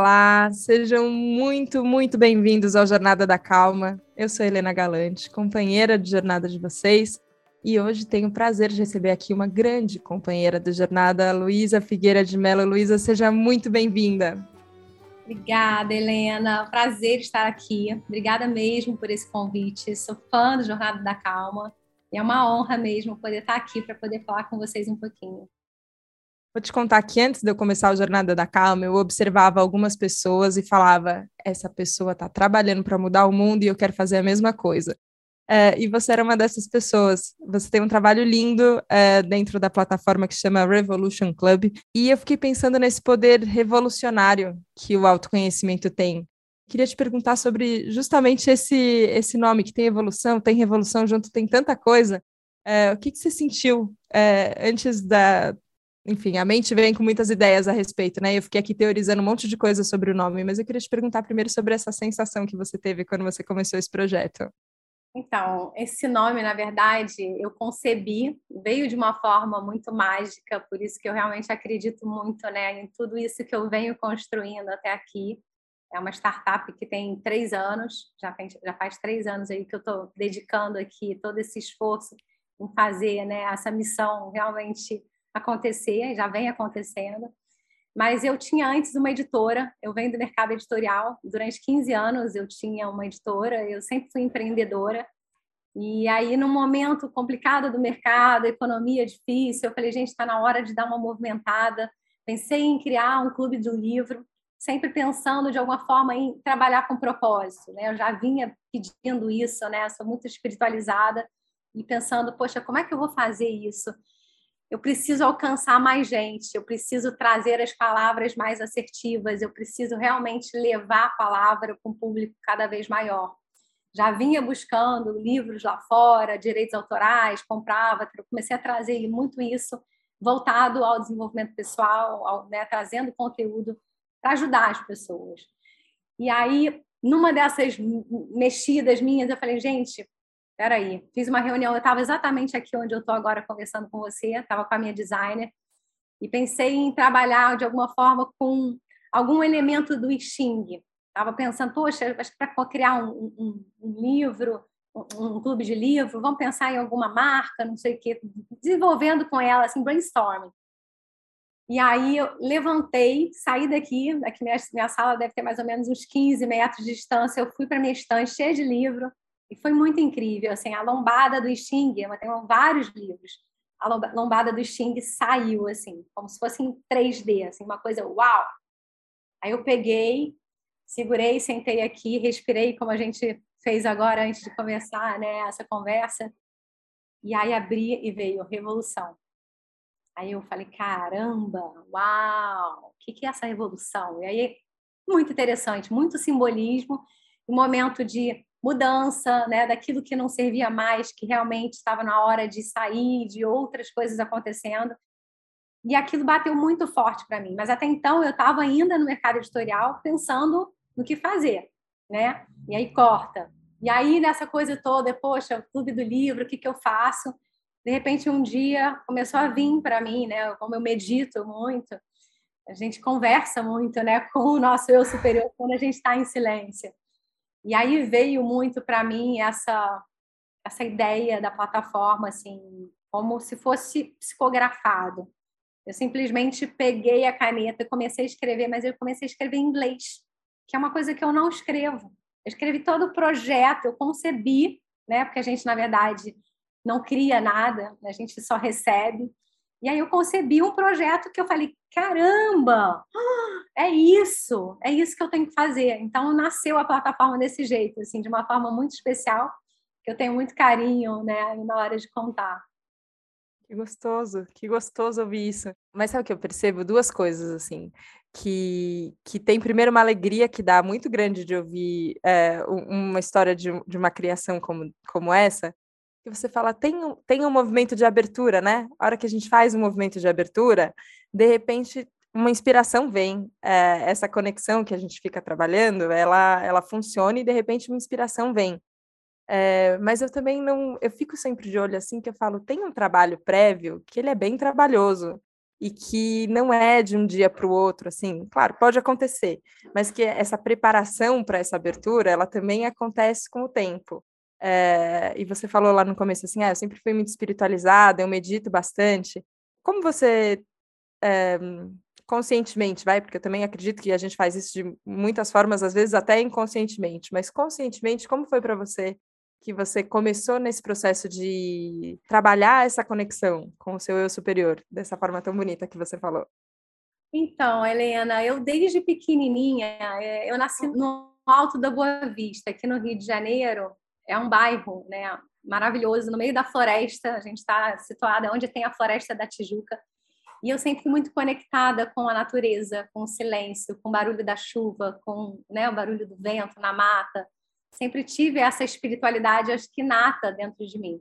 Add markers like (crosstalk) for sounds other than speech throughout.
Olá, sejam muito, muito bem-vindos ao Jornada da Calma. Eu sou Helena Galante, companheira de jornada de vocês, e hoje tenho o prazer de receber aqui uma grande companheira de jornada, Luísa Figueira de Mello. Luísa, seja muito bem-vinda. Obrigada, Helena. Prazer estar aqui. Obrigada mesmo por esse convite. Sou fã do Jornada da Calma. E é uma honra mesmo poder estar aqui para poder falar com vocês um pouquinho. Vou te contar que antes de eu começar a Jornada da Calma, eu observava algumas pessoas e falava: essa pessoa está trabalhando para mudar o mundo e eu quero fazer a mesma coisa. É, e você era uma dessas pessoas. Você tem um trabalho lindo é, dentro da plataforma que chama Revolution Club. E eu fiquei pensando nesse poder revolucionário que o autoconhecimento tem. Queria te perguntar sobre justamente esse, esse nome que tem evolução, tem revolução junto, tem tanta coisa. É, o que, que você sentiu antes da, enfim, a mente vem com muitas ideias a respeito, né? Eu fiquei aqui teorizando um monte de coisa sobre o nome, mas eu queria te perguntar primeiro sobre essa sensação que você teve quando você começou esse projeto. Então, esse nome, na verdade, eu concebi, veio de uma forma muito mágica, por isso que eu realmente acredito muito né, em tudo isso que eu venho construindo até aqui. É uma startup que tem três anos, já faz, já faz três anos aí que eu estou dedicando aqui todo esse esforço em fazer né, essa missão realmente acontecer, já vem acontecendo. Mas eu tinha antes uma editora, eu venho do mercado editorial, durante 15 anos eu tinha uma editora, eu sempre fui empreendedora. E aí, no momento complicado do mercado, economia difícil, eu falei, gente, está na hora de dar uma movimentada. Pensei em criar um clube do livro, sempre pensando de alguma forma em trabalhar com propósito. Né? Eu já vinha pedindo isso, né? sou muito espiritualizada e pensando, poxa, como é que eu vou fazer isso? Eu preciso alcançar mais gente, eu preciso trazer as palavras mais assertivas, eu preciso realmente levar a palavra para um público cada vez maior. Já vinha buscando livros lá fora, direitos autorais, comprava, comecei a trazer muito isso voltado ao desenvolvimento pessoal, ao, né, trazendo conteúdo para ajudar as pessoas. E aí, numa dessas mexidas minhas, eu falei, gente, peraí, fiz uma reunião, eu estava exatamente aqui onde eu estou agora conversando com você, estava com a minha designer, e pensei em trabalhar de alguma forma com algum elemento do Xing. Estava pensando, poxa, acho que para criar um, um, um livro, um, um, clube de livro, vamos pensar em alguma marca, não sei o quê, desenvolvendo com ela, assim, brainstorming. E aí eu levantei, saí daqui, daqui minha, minha sala deve ter mais ou menos uns 15 metros de distância, eu fui para minha estante cheia de livro, e foi muito incrível, assim, a lombada do Xing, eu tenho vários livros. A lombada do Xing saiu assim, como se fosse em 3D, assim, uma coisa uau. Aí eu peguei, segurei, sentei aqui, respirei como a gente fez agora antes de começar, né, essa conversa. E aí abri e veio revolução. Aí eu falei, caramba, uau, o que, que é essa revolução? E aí, muito interessante, muito simbolismo, um momento de mudança, né, daquilo que não servia mais, que realmente estava na hora de sair, de outras coisas acontecendo. E aquilo bateu muito forte para mim. Mas até então eu estava ainda no mercado editorial pensando no que fazer, né? E aí corta. E aí nessa coisa toda, poxa, clube do livro, o que que eu faço? De repente um dia começou a vir para mim, né? Como eu medito muito, a gente conversa muito, né, com o nosso eu superior quando a gente está em silêncio. E aí veio muito para mim essa essa ideia da plataforma assim, como se fosse psicografado. Eu simplesmente peguei a caneta e comecei a escrever, mas eu comecei a escrever em inglês, que é uma coisa que eu não escrevo. Eu escrevi todo o projeto, eu concebi, né? Porque a gente na verdade não cria nada, a gente só recebe. E aí eu concebi um projeto que eu falei, caramba, é isso, é isso que eu tenho que fazer. Então nasceu a plataforma desse jeito, assim, de uma forma muito especial, que eu tenho muito carinho, né, na hora de contar. Que gostoso, que gostoso ouvir isso. Mas sabe o que eu percebo? Duas coisas, assim, que, que tem primeiro uma alegria que dá muito grande de ouvir é, uma história de, de uma criação como, como essa, que você fala, tem, tem um movimento de abertura, né? A hora que a gente faz um movimento de abertura, de repente uma inspiração vem, é, essa conexão que a gente fica trabalhando, ela, ela funciona e de repente uma inspiração vem. É, mas eu também não, eu fico sempre de olho assim que eu falo, tem um trabalho prévio que ele é bem trabalhoso. e que não é de um dia para o outro, assim, claro, pode acontecer, mas que essa preparação para essa abertura, ela também acontece com o tempo. É, e você falou lá no começo assim, ah, eu sempre fui muito espiritualizada, eu medito bastante. Como você é, conscientemente, vai, porque eu também acredito que a gente faz isso de muitas formas, às vezes até inconscientemente, mas conscientemente, como foi para você que você começou nesse processo de trabalhar essa conexão com o seu eu superior, dessa forma tão bonita que você falou? Então, Helena, eu desde pequenininha, é, eu nasci no Alto da Boa Vista, aqui no Rio de Janeiro, é um bairro, né, maravilhoso, no meio da floresta, a gente está situada onde tem a Floresta da Tijuca, e eu sempre fui muito conectada com a natureza, com o silêncio, com o barulho da chuva, com né, o barulho do vento na mata, sempre tive essa espiritualidade, acho que nata dentro de mim.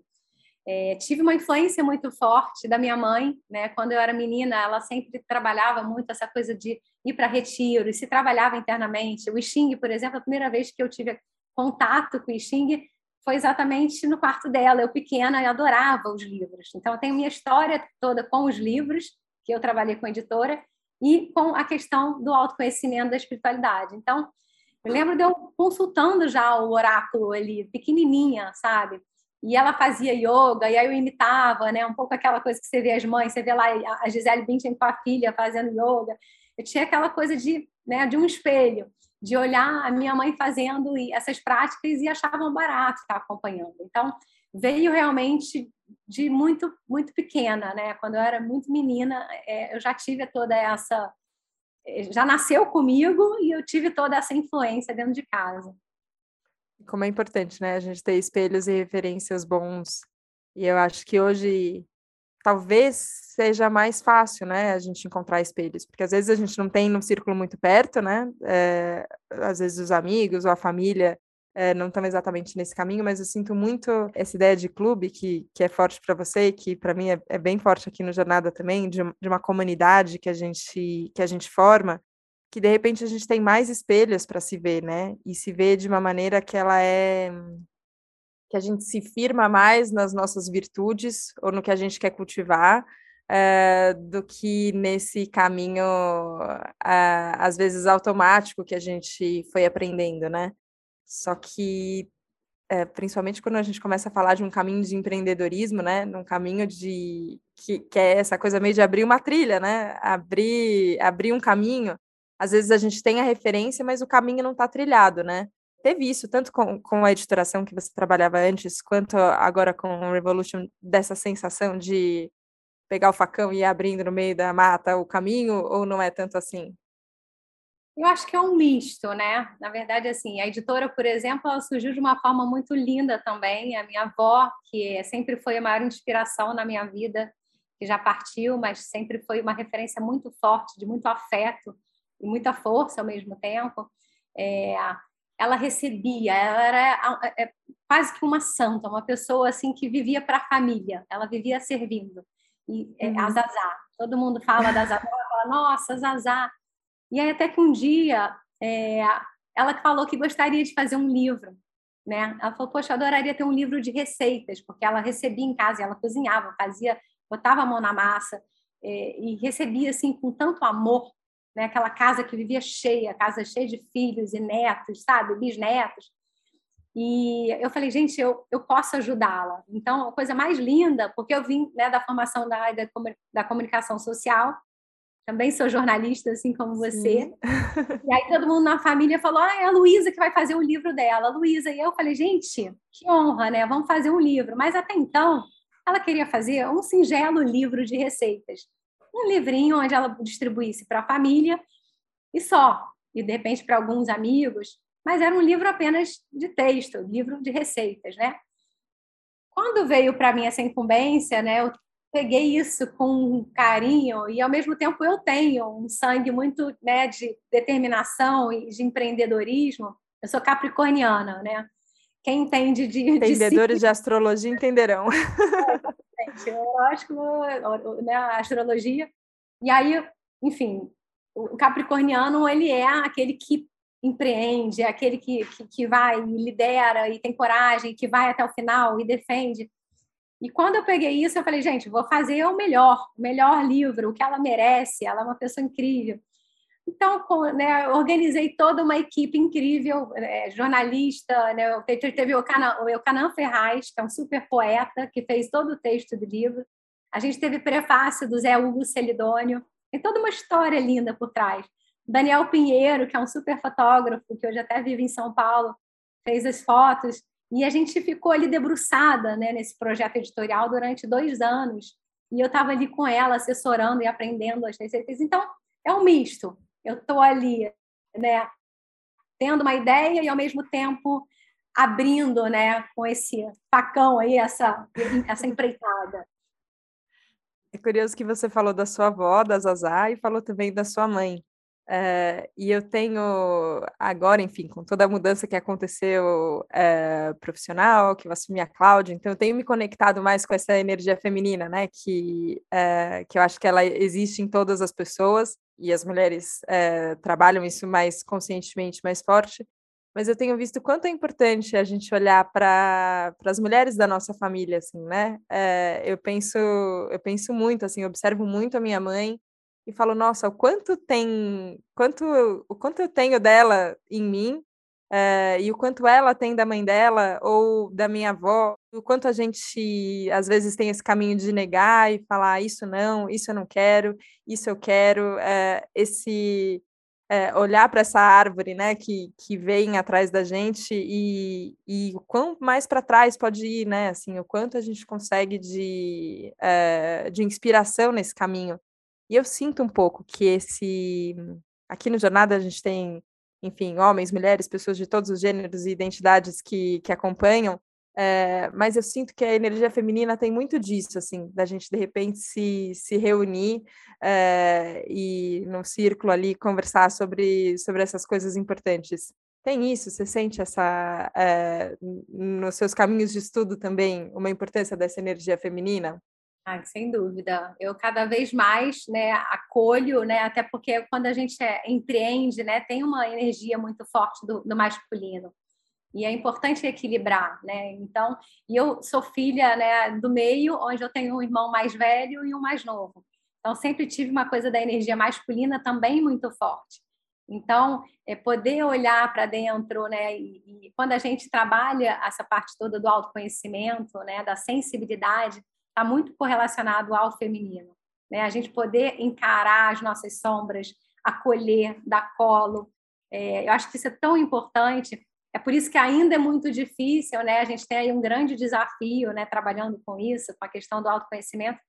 É, tive uma influência muito forte da minha mãe, né? Quando eu era menina, ela sempre trabalhava muito essa coisa de ir para retiro e se trabalhava internamente. O Xing, por exemplo, a primeira vez que eu tive contato com o Xing foi exatamente no quarto dela. Eu pequena, eu adorava os livros. Então, eu tenho minha história toda com os livros, que eu trabalhei com editora, e com a questão do autoconhecimento da espiritualidade. Então, eu lembro de eu consultando já o oráculo ali, pequenininha, sabe? E ela fazia yoga, e aí eu imitava, né? Um pouco aquela coisa que você vê as mães, você vê lá a Gisele Bündchen com a filha fazendo yoga. Eu tinha aquela coisa de, né, de um espelho, de olhar a minha mãe fazendo essas práticas e achavam barato estar acompanhando. Então, veio realmente de muito muito pequena, né? Quando eu era muito menina, é, eu já tive toda essa já nasceu comigo e eu tive toda essa influência dentro de casa. Como é importante, né? A gente ter espelhos e referências bons. E eu acho que hoje talvez seja mais fácil, né? A gente encontrar espelhos, porque às vezes a gente não tem num círculo muito perto, né? É, às vezes os amigos ou a família é, não estão exatamente nesse caminho, mas eu sinto muito essa ideia de clube que, que é forte para você e que para mim é, é, bem forte aqui no Jornada também, de, de uma comunidade que a gente que a gente forma, que de repente a gente tem mais espelhos para se ver, né? E se ver de uma maneira que ela é que a gente se firma mais nas nossas virtudes ou no que a gente quer cultivar é, do que nesse caminho, é, às vezes automático que a gente foi aprendendo, né? Só que, é, principalmente quando a gente começa a falar de um caminho de empreendedorismo, né? Num caminho de que, que é essa coisa meio de abrir uma trilha, né? Abrir, abrir um caminho. Às vezes a gente tem a referência, mas o caminho não está trilhado, né? Teve isso tanto com, com a editoração que você trabalhava antes, quanto agora com o Revolution, dessa sensação de pegar o facão e ir abrindo no meio da mata o caminho, ou não é tanto assim? Eu acho que é um misto, né? Na verdade, assim, a editora, por exemplo, ela surgiu de uma forma muito linda também. A minha avó, que sempre foi a maior inspiração na minha vida, que já partiu, mas sempre foi uma referência muito forte, de muito afeto e muita força ao mesmo tempo. É, ela recebia, ela era é, quase que uma santa, uma pessoa assim que vivia para a família, ela vivia servindo. E é, uhum. a Zazá, todo mundo fala da Zazá, fala, nossa, Zazá, e aí até que um dia é, ela falou que gostaria de fazer um livro, né? Ela falou, poxa, eu adoraria ter um livro de receitas, porque ela recebia em casa, ela cozinhava, fazia, botava a mão na massa é, e recebia assim com tanto amor, né? Aquela casa que vivia cheia, casa cheia de filhos e netos, sabe, bisnetos. E eu falei, gente, eu, eu posso ajudá-la. Então, a coisa mais linda, porque eu vim né, da formação da área da comunicação social, também sou jornalista, assim como você. (laughs) e aí todo mundo na família falou: ah, é a Luísa que vai fazer o livro dela, Luísa. E eu falei: gente, que honra, né? Vamos fazer um livro. Mas até então, ela queria fazer um singelo livro de receitas. Um livrinho onde ela distribuísse para a família e só. E de repente para alguns amigos. Mas era um livro apenas de texto, livro de receitas, né? Quando veio para mim essa incumbência, né, eu peguei isso com carinho e ao mesmo tempo eu tenho um sangue muito né, de determinação e de empreendedorismo. Eu sou capricorniana, né? Quem entende de entendedores de, de astrologia entenderão. (laughs) É, horóscopo, né, astrologia. E aí, enfim, o capricorniano ele é aquele que empreende, é aquele que, que, que vai e lidera e tem coragem, que vai até o final e defende. E quando eu peguei isso, eu falei, gente, vou fazer o melhor, o melhor livro, o que ela merece, ela é uma pessoa incrível. Então, né, organizei toda uma equipe incrível, é, jornalista, né, teve o Canan Ferraz, que é um super poeta, que fez todo o texto do livro. A gente teve prefácio do Zé Hugo Celidônio, tem toda uma história linda por trás. Daniel Pinheiro, que é um super fotógrafo, que hoje até vive em São Paulo, fez as fotos. E a gente ficou ali debruçada né, nesse projeto editorial durante dois anos. E eu estava ali com ela, assessorando e aprendendo as receitas. Então, é um misto eu estou ali, né, tendo uma ideia e ao mesmo tempo abrindo, né, com esse facão aí essa essa empreitada. É curioso que você falou da sua avó, da Zazá, e falou também da sua mãe. É, e eu tenho agora, enfim, com toda a mudança que aconteceu é, profissional, que eu assumi a Cláudia, então eu tenho me conectado mais com essa energia feminina, né? Que, é, que eu acho que ela existe em todas as pessoas e as mulheres trabalham isso mais conscientemente, mais forte. Mas eu tenho visto quanto é importante a gente olhar para as mulheres da nossa família, assim, né? eu penso, eu penso muito, assim, observo muito a minha mãe e falo, nossa, o quanto tem, quanto, o quanto eu tenho dela em mim é, e o quanto ela tem da mãe dela ou da minha avó, o quanto a gente às vezes tem esse caminho de negar e falar isso não, isso eu não quero, isso eu quero, é, esse é, olhar para essa árvore, né, que, que vem atrás da gente e, e o quão mais para trás pode ir, né, assim, o quanto a gente consegue de, de inspiração nesse caminho. E eu sinto um pouco que esse. Aqui no Jornada a gente tem, enfim, homens, mulheres, pessoas de todos os gêneros e identidades que, que acompanham, é, mas eu sinto que a energia feminina tem muito disso, assim, da gente de repente se, se reunir é, e num círculo ali conversar sobre, sobre essas coisas importantes. Tem isso? Você sente essa, é, nos seus caminhos de estudo também, uma importância dessa energia feminina? Ah, sem dúvida. Eu cada vez mais né, acolho, né, até porque quando a gente é, empreende, né, tem uma energia muito forte do, do, masculino. E é importante equilibrar, né? Então, e eu sou filha né, do meio, onde eu tenho um irmão mais velho e um mais novo. Então, sempre tive uma coisa da energia masculina também muito forte. Então, é poder olhar para dentro, né? E, e, quando a gente trabalha essa parte toda do autoconhecimento, né? Da sensibilidade, está muito correlacionado ao feminino. Né? A gente poder encarar as nossas sombras, acolher, dar colo. É, eu acho que isso é tão importante. É por isso que ainda é muito difícil, né? A gente tem aí um grande desafio, né? Trabalhando com isso, com a questão do autoconhecimento,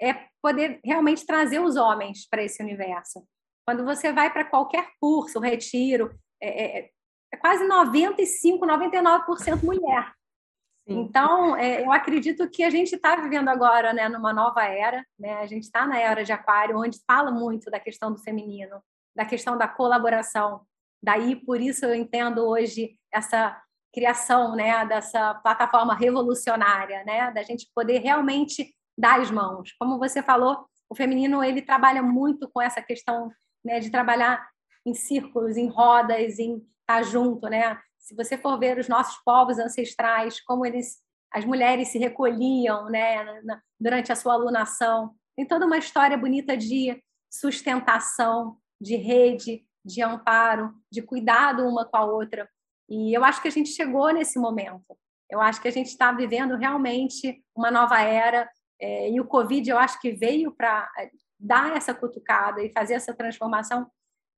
é poder realmente trazer os homens para esse universo. Quando você vai para qualquer curso, retiro, é, é, é quase 95, 99% mulher. Então, é, eu acredito que a gente está vivendo agora né, numa nova era, né? a gente está na era de Aquário, onde fala muito da questão do feminino, da questão da colaboração. Daí, por isso, eu entendo hoje essa criação né, dessa plataforma revolucionária, né, da gente poder realmente dar as mãos. Como você falou, o feminino ele trabalha muito com essa questão né, de trabalhar em círculos, em rodas, em estar junto, né? Se você for ver os nossos povos ancestrais, como eles, as mulheres se recolhiam, né, na, durante a sua alunação, tem toda uma história bonita de sustentação, de rede, de amparo, de cuidado uma com a outra. E eu acho que a gente chegou nesse momento. Eu acho que a gente está vivendo realmente uma nova era. É, e o Covid, eu acho que veio para é, dar essa cutucada e fazer essa transformação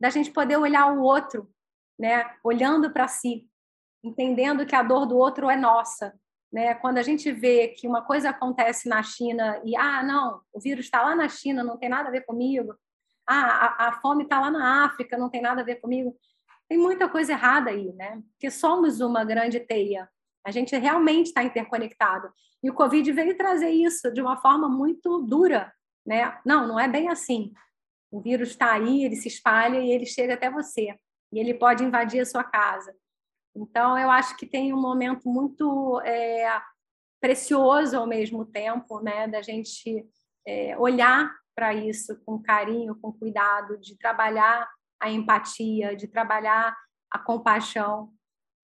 da gente poder olhar o outro, né, olhando para si, entendendo que a dor do outro é nossa. Né? Quando a gente vê que uma coisa acontece na China e, ah, não, o vírus está lá na China, não tem nada a ver comigo. Ah, a, a fome está lá na África, não tem nada a ver comigo. Tem muita coisa errada aí, né? Porque somos uma grande teia. A gente realmente está interconectado. E o Covid veio trazer isso de uma forma muito dura, né? Não, não é bem assim. O vírus está aí, ele se espalha e ele chega até você. E ele pode invadir a sua casa. Então, eu acho que tem um momento muito é, precioso ao mesmo tempo, né, da gente é, olhar para isso com carinho, com cuidado, de trabalhar a empatia, de trabalhar a compaixão.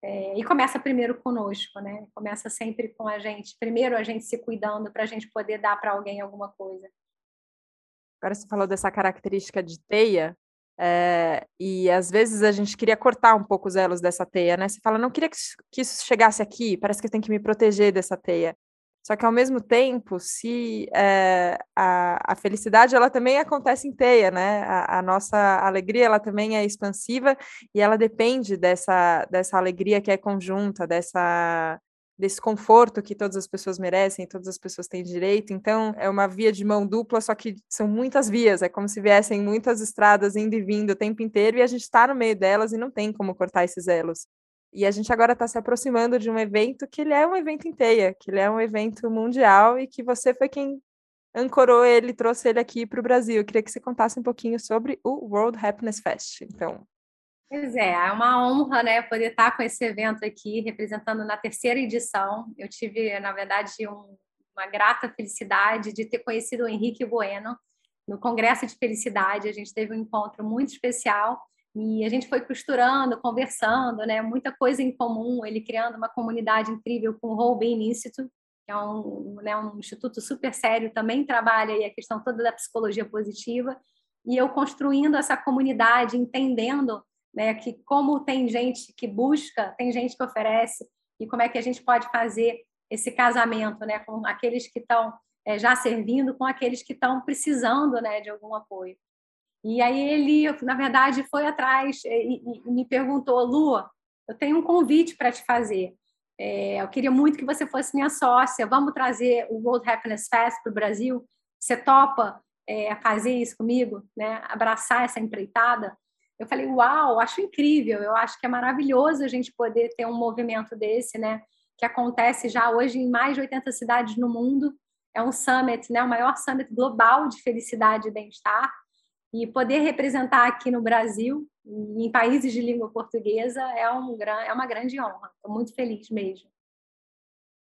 É, e começa primeiro conosco, né? Começa sempre com a gente. Primeiro a gente se cuidando para a gente poder dar para alguém alguma coisa. Agora você falou dessa característica de teia, é, e às vezes a gente queria cortar um pouco os elos dessa teia, né? Você fala, não queria que isso chegasse aqui, parece que eu tenho que me proteger dessa teia. Só que ao mesmo tempo, se é, a, a, felicidade ela também acontece em teia, né? A, a, nossa alegria ela também é expansiva e ela depende dessa, dessa alegria que é conjunta, dessa desse conforto que todas as pessoas merecem, todas as pessoas têm direito. Então, é uma via de mão dupla, só que são muitas vias, é como se viessem muitas estradas indo e vindo o tempo inteiro e a gente está no meio delas e não tem como cortar esses elos. E a gente agora está se aproximando de um evento que ele é um evento em teia, que ele é um evento mundial e que você foi quem ancorou ele, trouxe ele aqui para o Brasil. Eu queria que você contasse um pouquinho sobre o World Happiness Fest. Então, Pois é, é uma honra, né, poder estar com esse evento aqui, representando na terceira edição. Eu tive, na verdade, um, uma grata felicidade de ter conhecido o Henrique Bueno no Congresso de Felicidade. A gente teve um encontro muito especial e a gente foi costurando, conversando, né, muita coisa em comum. Ele criando uma comunidade incrível com o Holbein Institute, que é um, né, um instituto super sério, também trabalha aí a questão toda da psicologia positiva. E eu construindo essa comunidade, entendendo né? Que como tem gente que busca, tem gente que oferece e como é que a gente pode fazer esse casamento, né? Com aqueles que estão é, já servindo, com aqueles que estão precisando, né? De algum apoio. E aí ele, na verdade, foi atrás e, e me perguntou, Lua, eu tenho um convite para te fazer. É, eu queria muito que você fosse minha sócia. Vamos trazer o World Happiness Fest para o Brasil. Você topa é, fazer isso comigo, né? Abraçar essa empreitada? Eu falei, uau, acho incrível, eu acho que é maravilhoso a gente poder ter um movimento desse, né? Que acontece já hoje em mais de 80 cidades no mundo. É um summit, né? O maior summit global de felicidade e bem-estar. E poder representar aqui no Brasil, em países de língua portuguesa, é, um, é uma grande honra. Estou muito feliz mesmo.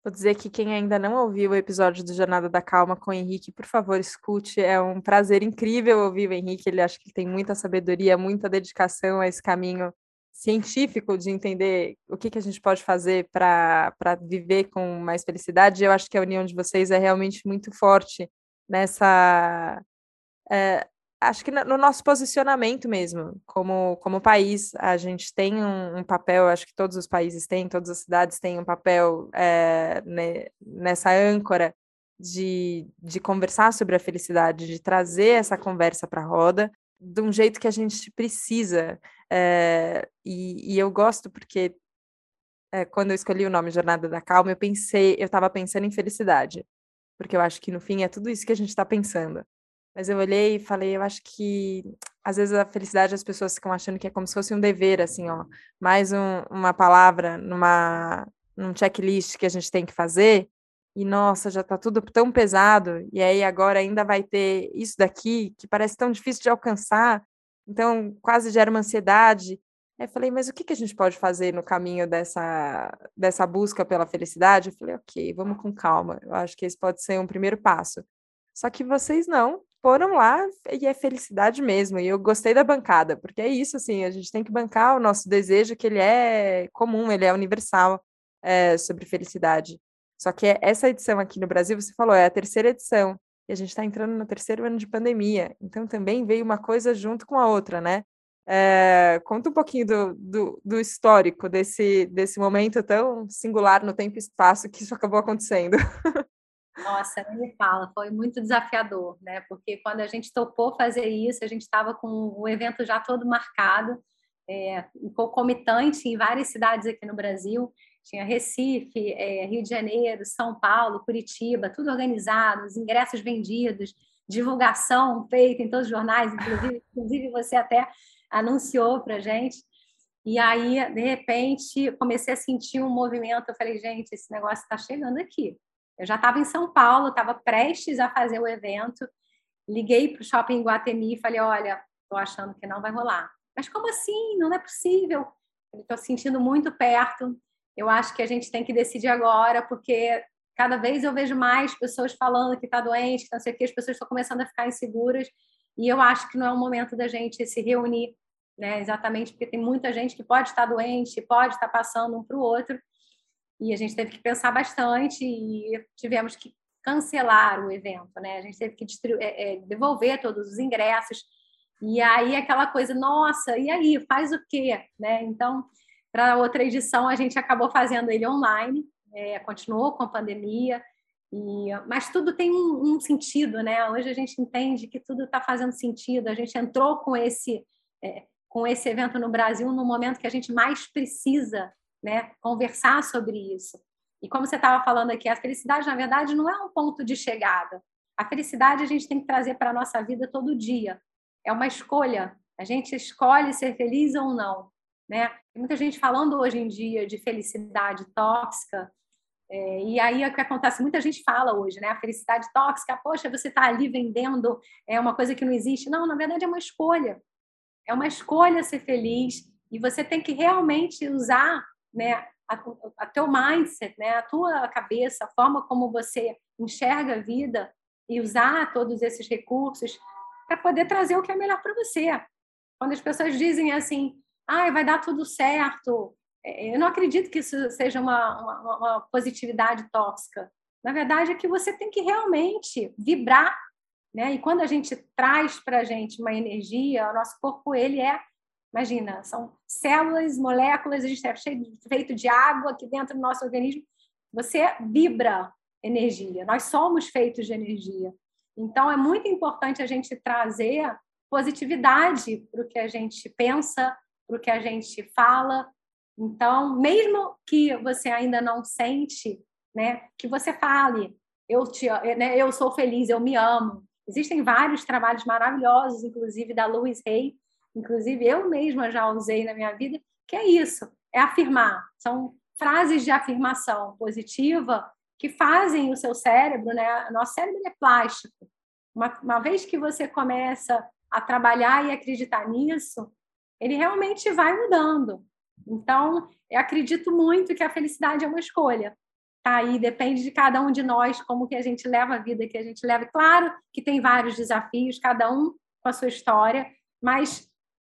Vou dizer que quem ainda não ouviu o episódio do Jornada da Calma com o Henrique, por favor, escute. É um prazer incrível ouvir o Henrique. Ele acha que tem muita sabedoria, muita dedicação a esse caminho científico de entender o que, que a gente pode fazer para viver com mais felicidade. Eu acho que a união de vocês é realmente muito forte nessa. É, acho que no nosso posicionamento mesmo, como, como país, a gente tem um, um, papel, acho que todos os países têm, todas as cidades têm um papel é, né, nessa âncora de, de conversar sobre a felicidade, de trazer essa conversa para a roda, de um jeito que a gente precisa. É, e, e, eu gosto porque é, quando eu escolhi o nome Jornada da Calma, eu pensei, eu estava pensando em felicidade, porque eu acho que no fim é tudo isso que a gente está pensando. Mas eu olhei e falei, eu acho que às vezes a felicidade as pessoas ficam achando que é como se fosse um dever, assim, ó, mais um, uma palavra numa num checklist que a gente tem que fazer. E nossa, já tá tudo tão pesado, e aí agora ainda vai ter isso daqui que parece tão difícil de alcançar. Então, quase gera uma ansiedade. Aí falei, mas o que, que a gente pode fazer no caminho dessa, dessa busca pela felicidade? Eu falei, ok, vamos com calma. Eu acho que esse pode ser um primeiro passo. Só que vocês não foram lá e é felicidade mesmo. E eu gostei da bancada, porque é isso, assim, a gente tem que bancar o nosso desejo, que ele é comum, ele é universal é, sobre felicidade. Só que essa edição aqui no Brasil, você falou, é a terceira edição. E a gente está entrando no terceiro ano de pandemia. Então também veio uma coisa junto com a outra, né? É, conta um pouquinho do, do, do, histórico desse, desse momento tão singular no tempo e espaço que isso acabou acontecendo. (laughs) Nossa, me fala, foi muito desafiador, né? Porque quando a gente topou fazer isso, a gente estava com o evento já todo marcado, é, concomitante em várias cidades aqui no Brasil. Tinha Recife, é, Rio de Janeiro, São Paulo, Curitiba, tudo organizado, os ingressos vendidos, divulgação feita em todos os jornais, inclusive, inclusive você até anunciou para gente. E aí, de repente, comecei a sentir um movimento. Eu falei, gente, esse negócio está chegando aqui. Eu já estava em São Paulo, estava prestes a fazer o evento, liguei para o shopping Guatemi e falei: olha, estou achando que não vai rolar. Mas como assim? Não é possível. Estou sentindo muito perto. Eu acho que a gente tem que decidir agora, porque cada vez eu vejo mais pessoas falando que está doente, que não sei o que, as pessoas estão começando a ficar inseguras. E eu acho que não é o momento da gente se reunir né? Exatamente porque tem muita gente que pode estar doente, pode estar passando um para o outro, e a gente teve que pensar bastante e tivemos que cancelar o evento, né? A gente teve que é, é, devolver todos os ingressos. E aí aquela coisa, nossa, e aí, faz o quê? Né? Então, para outra edição, a gente acabou fazendo ele online, é, continuou com a pandemia, e, mas tudo tem um, um, sentido, né? Hoje a gente entende que tudo está fazendo sentido. A gente entrou com esse, é, com esse evento no Brasil no momento que a gente mais precisa né, conversar sobre isso. E como você estava falando aqui, a felicidade, na verdade, não é um ponto de chegada. A felicidade a gente tem que trazer para a nossa vida todo dia. É uma escolha. A gente escolhe ser feliz ou não. Né? Tem muita gente falando hoje em dia de felicidade tóxica. É, e aí é o que acontece, muita gente fala hoje, né? A felicidade tóxica, poxa, você está ali vendendo é uma coisa que não existe. Não, na verdade é uma escolha. É uma escolha ser feliz e você tem que realmente usar né, a, a teu mindset, né, a tua cabeça, a forma como você enxerga a vida e usar todos esses recursos para poder trazer o que é melhor para você. Quando as pessoas dizem assim, ah, vai dar tudo certo, é, eu não acredito que isso seja uma, uma, uma positividade tóxica. Na verdade, é que você tem que realmente vibrar, né? E quando a gente traz para a gente uma energia, o nosso corpo ele é Imagina, são células, moléculas, a gente é cheio, feito de água aqui dentro do nosso organismo. Você vibra energia, nós somos feitos de energia. Então, é muito importante a gente trazer positividade para o que a gente pensa, para o que a gente fala. Então, mesmo que você ainda não sente, né, que você fale, eu, te, né, eu sou feliz, eu me amo. Existem vários trabalhos maravilhosos, inclusive da Louise Hay, inclusive eu mesma já usei na minha vida, que é isso, é afirmar. São frases de afirmação positiva que fazem o seu cérebro, né? Nosso cérebro é plástico. Uma, uma vez que você começa a trabalhar e acreditar nisso, ele realmente vai mudando. Então, eu acredito muito que a felicidade é uma escolha. Tá aí, depende de cada um de nós, como que a gente leva a vida que a gente leva. Claro que tem vários desafios, cada um com a sua história, mas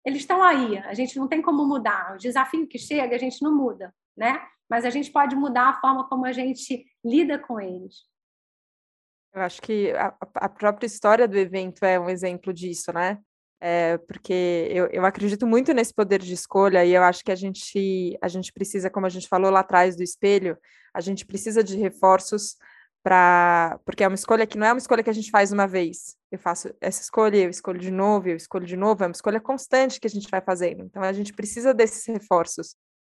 eles estão aí, a gente não tem como mudar. O desafio que chega, a gente não muda, né? Mas a gente pode mudar a forma como a gente lida com eles. Eu acho que a, a própria história do evento é um exemplo disso, né? É, porque eu, eu acredito muito nesse poder de escolha e eu acho que a gente, a gente precisa, como a gente falou lá atrás do espelho, a gente precisa de reforços para porque é uma escolha que não é uma escolha que a gente faz uma vez. Eu faço essa escolha, eu escolho de novo, eu escolho de novo, é uma escolha constante que a gente vai fazendo. Então a gente precisa desses reforços.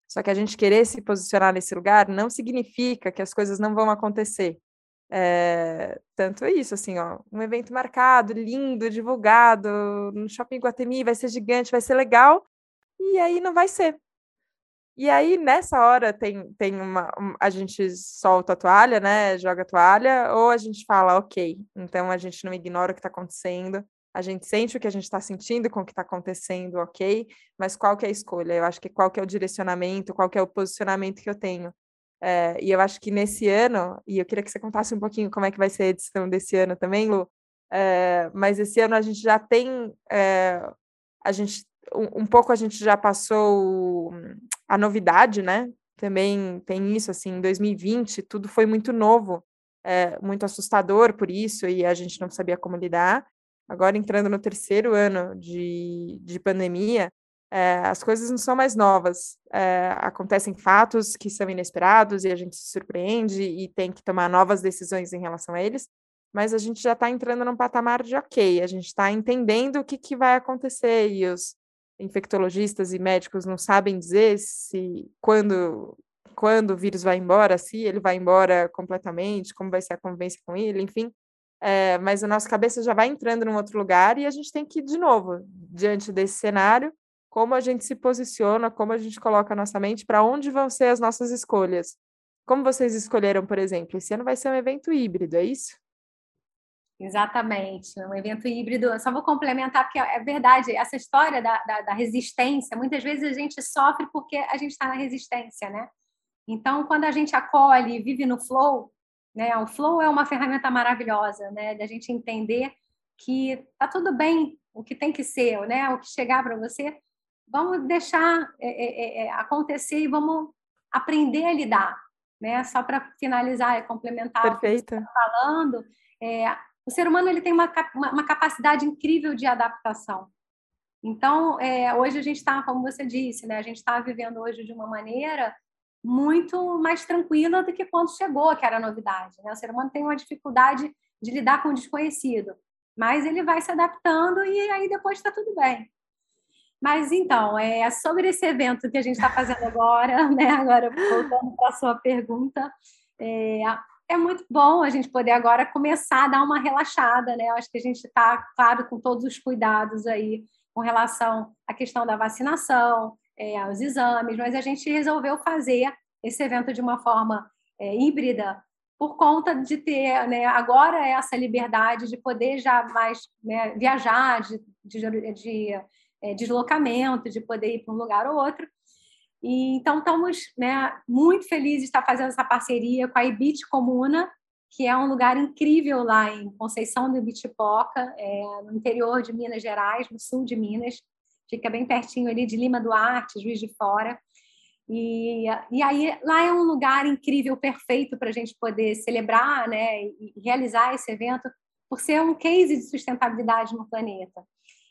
Só que a gente querer se posicionar nesse lugar não significa que as coisas não vão acontecer. É, tanto é isso, assim, ó, um evento marcado, lindo, divulgado, no Shopping Guatemi, vai ser gigante, vai ser legal, e aí não vai ser. E aí, nessa hora, tem, tem uma. A gente solta a toalha, né? Joga a toalha, ou a gente fala, ok, então a gente não ignora o que está acontecendo, a gente sente o que a gente está sentindo com o que está acontecendo, ok, mas qual que é a escolha? Eu acho que qual que é o direcionamento, qual que é o posicionamento que eu tenho. É, e eu acho que nesse ano, e eu queria que você contasse um pouquinho como é que vai ser a edição desse ano também, Lu, é, mas esse ano a gente já tem. É, a gente um, um pouco a gente já passou a novidade, né? Também tem isso, assim, em 2020 tudo foi muito novo, é, muito assustador por isso, e a gente não sabia como lidar. Agora, entrando no terceiro ano de, de pandemia, é, as coisas não são mais novas. É, acontecem fatos que são inesperados e a gente se surpreende e tem que tomar novas decisões em relação a eles, mas a gente já está entrando num patamar de ok, a gente está entendendo o que, que vai acontecer e os, infectologistas e médicos não sabem dizer se quando quando o vírus vai embora, se ele vai embora completamente, como vai ser a convivência com ele, enfim. É, mas a nossa cabeça já vai entrando num outro lugar e a gente tem que, de novo, diante desse cenário, como a gente se posiciona, como a gente coloca a nossa mente, para onde vão ser as nossas escolhas. Como vocês escolheram, por exemplo, esse ano vai ser um evento híbrido, é isso? Exatamente, um evento híbrido. Eu só vou complementar, porque é verdade, essa história da, da, da resistência, muitas vezes a gente sofre porque a gente está na resistência, né? Então, quando a gente acolhe e vive no flow, né? O flow é uma ferramenta maravilhosa, né? Da gente entender que tá tudo bem, o que tem que ser, né? O que chegar para você, vamos deixar é, é, é acontecer e vamos aprender a lidar, né? Só para finalizar e complementar Perfeito. o que você está falando, é, o ser humano ele tem uma, uma, capacidade incrível de adaptação. Então, é, hoje a gente está, como você disse, né? A gente está vivendo hoje de uma maneira muito mais tranquila do que quando chegou, que era novidade. Né? O ser humano tem uma dificuldade de lidar com o desconhecido, mas ele vai se adaptando e aí depois está tudo bem. Mas então, é sobre esse evento que a gente está fazendo agora, (laughs) né? Agora, voltando para a sua pergunta, é, é, muito bom a gente poder agora começar a dar uma relaxada, né? Acho que a gente está, claro, com todos os cuidados aí com relação à questão da vacinação, é, aos exames, mas a gente resolveu fazer esse evento de uma forma é, híbrida por conta de ter né, agora essa liberdade de poder já mais né, viajar, de, de, de é, deslocamento, de poder ir para um lugar ou outro. E, então, estamos né, muito felizes de estar fazendo essa parceria com a Ibit Comuna, que é um lugar incrível lá em Conceição do Ibitipoca, é, no interior de Minas Gerais, no sul de Minas fica bem pertinho ali de Lima Duarte, Juiz de Fora. E, e aí lá é um lugar incrível, perfeito para a gente poder celebrar né, e realizar esse evento, por ser um case de sustentabilidade no planeta.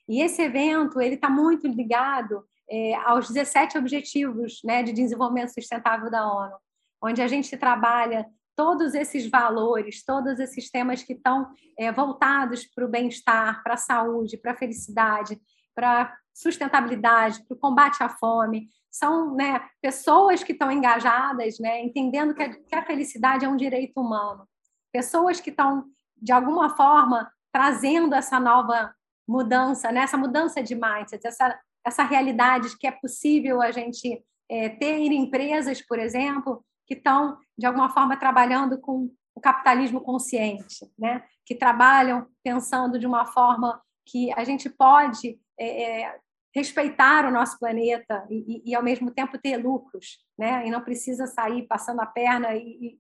E esse evento ele está muito ligado é, aos 17 Objetivos né, de Desenvolvimento Sustentável da ONU, onde a gente trabalha todos esses valores, todos esses temas que estão é, voltados para o bem-estar, para a saúde, para a felicidade, para sustentabilidade, para o combate à fome. São né, pessoas que estão engajadas, né, entendendo que a, que a felicidade é um direito humano. Pessoas que estão, de alguma forma, trazendo essa nova mudança, né, essa mudança de mindset, essa, essa realidade de que é possível a gente é, ter empresas, por exemplo, que estão, de alguma forma, trabalhando com o capitalismo consciente, né? que trabalham pensando de uma forma que a gente pode é, é respeitar o nosso planeta e, e, e, ao mesmo tempo ter lucros, né? E não precisa sair passando a perna e,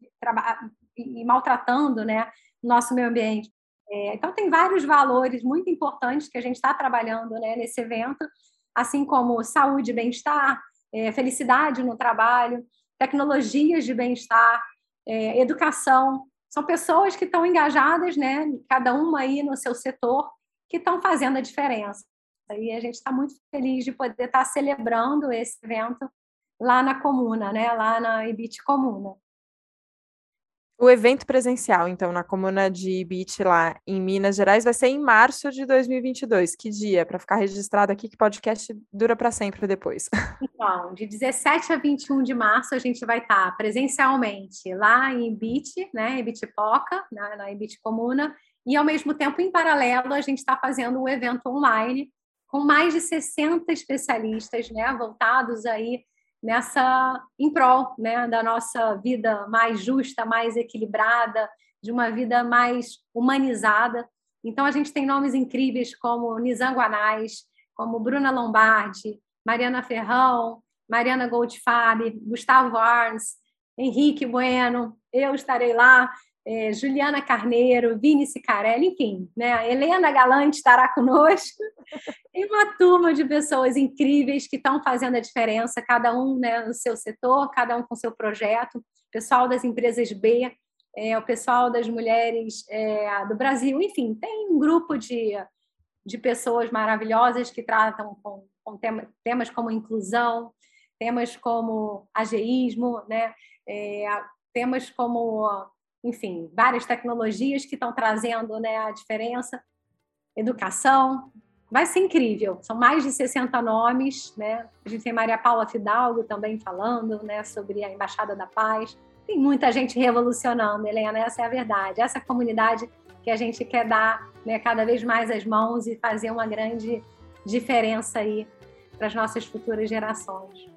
e, maltratando, né? Nosso meio ambiente. É, então tem vários valores muito importantes que a gente está trabalhando, né? Nesse evento, assim como saúde, bem-estar, é, felicidade no trabalho, tecnologias de bem-estar, é, educação. São pessoas que estão engajadas, né? Cada uma aí no seu setor, que estão fazendo a diferença. E a gente está muito feliz de poder estar tá celebrando esse evento lá na comuna, né? lá na Ibit Comuna. O evento presencial, então, na comuna de Ibit, lá em Minas Gerais, vai ser em março de 2022. Que dia? Para ficar registrado aqui, que podcast dura para sempre depois. (laughs) Então, de 17 a 21 de março, a gente vai estar tá presencialmente lá em Ibit, né, Ibitipoca, na, na Ibit Comuna, e ao mesmo tempo, em paralelo, a gente está fazendo um evento online com mais de 60 especialistas, né, voltados aí nessa em prol, né, da nossa vida mais justa, mais equilibrada, de uma vida mais humanizada. Então a gente tem nomes incríveis como Nizam Guanais, como Bruna Lombardi, Mariana Ferrão, Mariana Goldfarb, Gustavo Arns, Henrique Bueno, eu estarei lá, é, Juliana Carneiro, Vini Sicarelli, enfim, né? Helena Galante estará conosco, e uma turma de pessoas incríveis que estão fazendo a diferença, cada um né, no seu setor, cada um com seu projeto, pessoal das empresas B, é, o pessoal das mulheres é, do Brasil, enfim, tem um grupo de, de pessoas maravilhosas que tratam com, com tema, temas como inclusão, temas como ageísmo, né? É, temas como enfim, várias tecnologias que estão trazendo né, a diferença, educação. Vai ser incrível, são mais de 60 nomes, né? A gente tem Maria Paula Fidalgo também falando né, sobre a Embaixada da Paz. Tem muita gente revolucionando, Helena, essa é a verdade. Essa comunidade que a gente quer dar né, cada vez mais as mãos e fazer uma grande diferença aí para as nossas futuras gerações.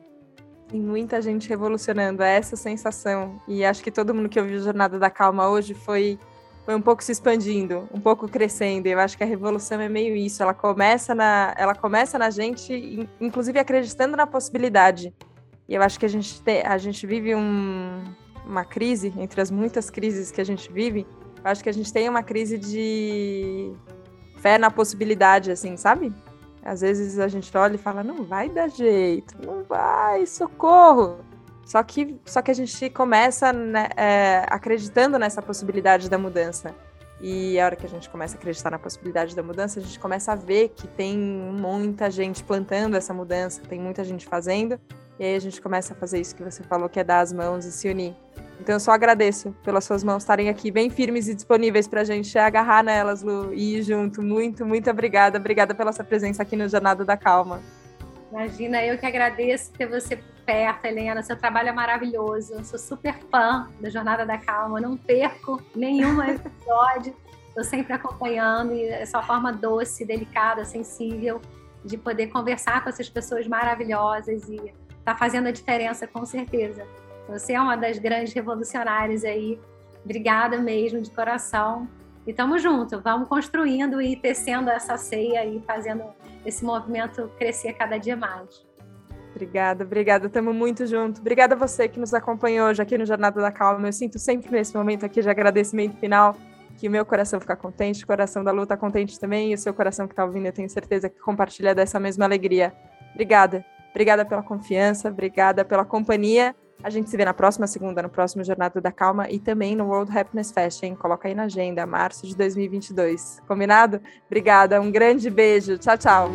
Tem muita gente revolucionando é essa sensação. E acho que todo mundo que ouviu Jornada da Calma hoje foi, foi um pouco se expandindo, um pouco crescendo. Eu acho que a revolução é meio isso. Ela começa na, ela começa na gente, inclusive acreditando na possibilidade. E eu acho que a gente, te, a gente vive um, uma crise, entre as muitas crises que a gente vive, eu acho que a gente tem uma crise de fé na possibilidade, assim, sabe? Às vezes a gente olha e fala, não vai dar jeito, não vai, socorro. Só que, só que a gente começa né, é, acreditando nessa possibilidade da mudança. E a hora que a gente começa a acreditar na possibilidade da mudança, a gente começa a ver que tem muita gente plantando essa mudança, tem muita gente fazendo. E aí a gente começa a fazer isso que você falou, que é dar as mãos e se unir. Então eu só agradeço pelas suas mãos estarem aqui bem firmes e disponíveis para a gente agarrar nelas, Lu, e ir junto. Muito, muito obrigada. Obrigada pela sua presença aqui no Jornada da Calma. Imagina, eu que agradeço ter você perto, Helena. Seu trabalho é maravilhoso. Eu sou super fã da Jornada da Calma. Não perco nenhum (laughs) episódio. Estou sempre acompanhando e essa forma doce, delicada, sensível de poder conversar com essas pessoas maravilhosas e está fazendo a diferença com certeza. Você é uma das grandes revolucionárias aí. Obrigada mesmo de coração. E estamos juntos, vamos construindo e tecendo essa ceia e fazendo esse movimento crescer cada dia mais. Obrigada, obrigada. Estamos muito juntos. Obrigada a você que nos acompanhou hoje aqui no Jornada da Calma. Eu sinto sempre nesse momento aqui de agradecimento final que o meu coração fica contente, o coração da Lu está contente também, e o seu coração que está ouvindo, eu tenho certeza que compartilha dessa mesma alegria. Obrigada. Obrigada pela confiança, obrigada pela companhia. A gente se vê na próxima segunda, no próximo Jornada da Calma e também no World Happiness Fashion. Coloca aí na agenda, março de 2022. Combinado? Obrigada, um grande beijo. Tchau, tchau.